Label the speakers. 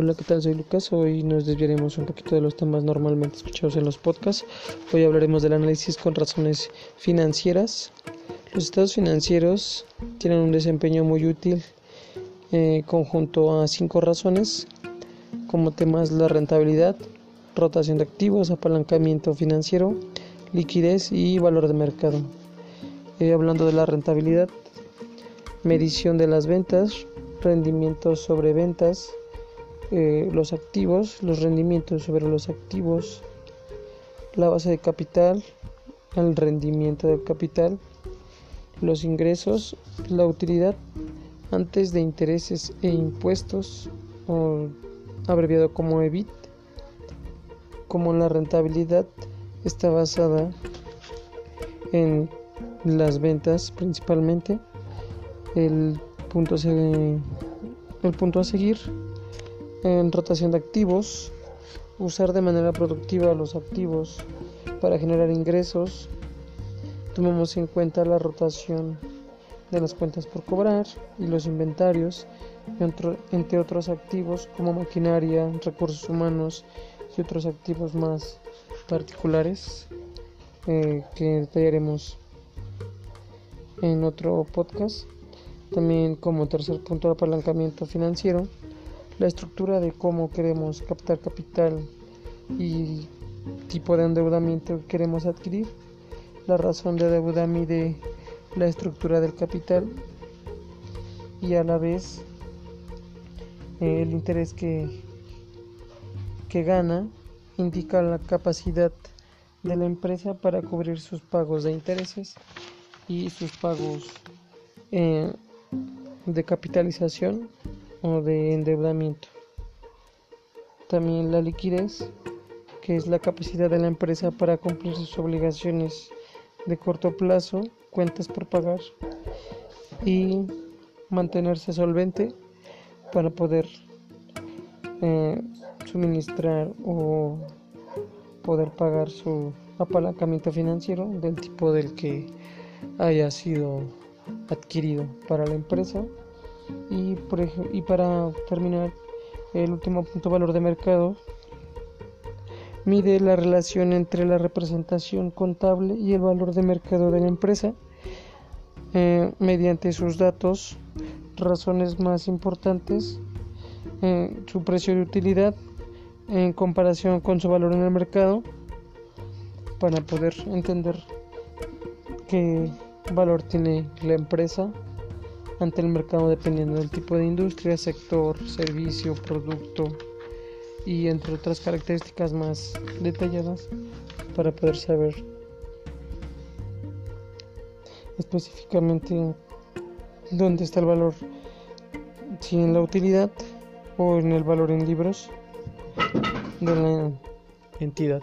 Speaker 1: Hola, ¿qué tal? Soy Lucas. Hoy nos desviaremos un poquito de los temas normalmente escuchados en los podcasts. Hoy hablaremos del análisis con razones financieras. Los estados financieros tienen un desempeño muy útil eh, conjunto a cinco razones, como temas la rentabilidad, rotación de activos, apalancamiento financiero, liquidez y valor de mercado. Eh, hablando de la rentabilidad, medición de las ventas, rendimiento sobre ventas, eh, los activos, los rendimientos sobre los activos, la base de capital, el rendimiento del capital, los ingresos, la utilidad antes de intereses e impuestos, abreviado como EBIT, como la rentabilidad está basada en las ventas principalmente, el punto, el punto a seguir en rotación de activos, usar de manera productiva los activos para generar ingresos. Tomamos en cuenta la rotación de las cuentas por cobrar y los inventarios, entre otros activos como maquinaria, recursos humanos y otros activos más particulares eh, que detallaremos en otro podcast. También como tercer punto de apalancamiento financiero la estructura de cómo queremos captar capital y tipo de endeudamiento que queremos adquirir. La razón de deuda mide la estructura del capital y a la vez eh, el interés que, que gana indica la capacidad de la empresa para cubrir sus pagos de intereses y sus pagos eh, de capitalización o de endeudamiento. También la liquidez, que es la capacidad de la empresa para cumplir sus obligaciones de corto plazo, cuentas por pagar y mantenerse solvente para poder eh, suministrar o poder pagar su apalancamiento financiero del tipo del que haya sido adquirido para la empresa y, por y para terminar, el último punto valor de mercado. Mide la relación entre la representación contable y el valor de mercado de la empresa eh, mediante sus datos, razones más importantes, eh, su precio de utilidad en comparación con su valor en el mercado para poder entender qué valor tiene la empresa ante el mercado dependiendo del tipo de industria, sector, servicio, producto y entre otras características más detalladas para poder saber específicamente dónde está el valor, si en la utilidad o en el valor en libros de la entidad.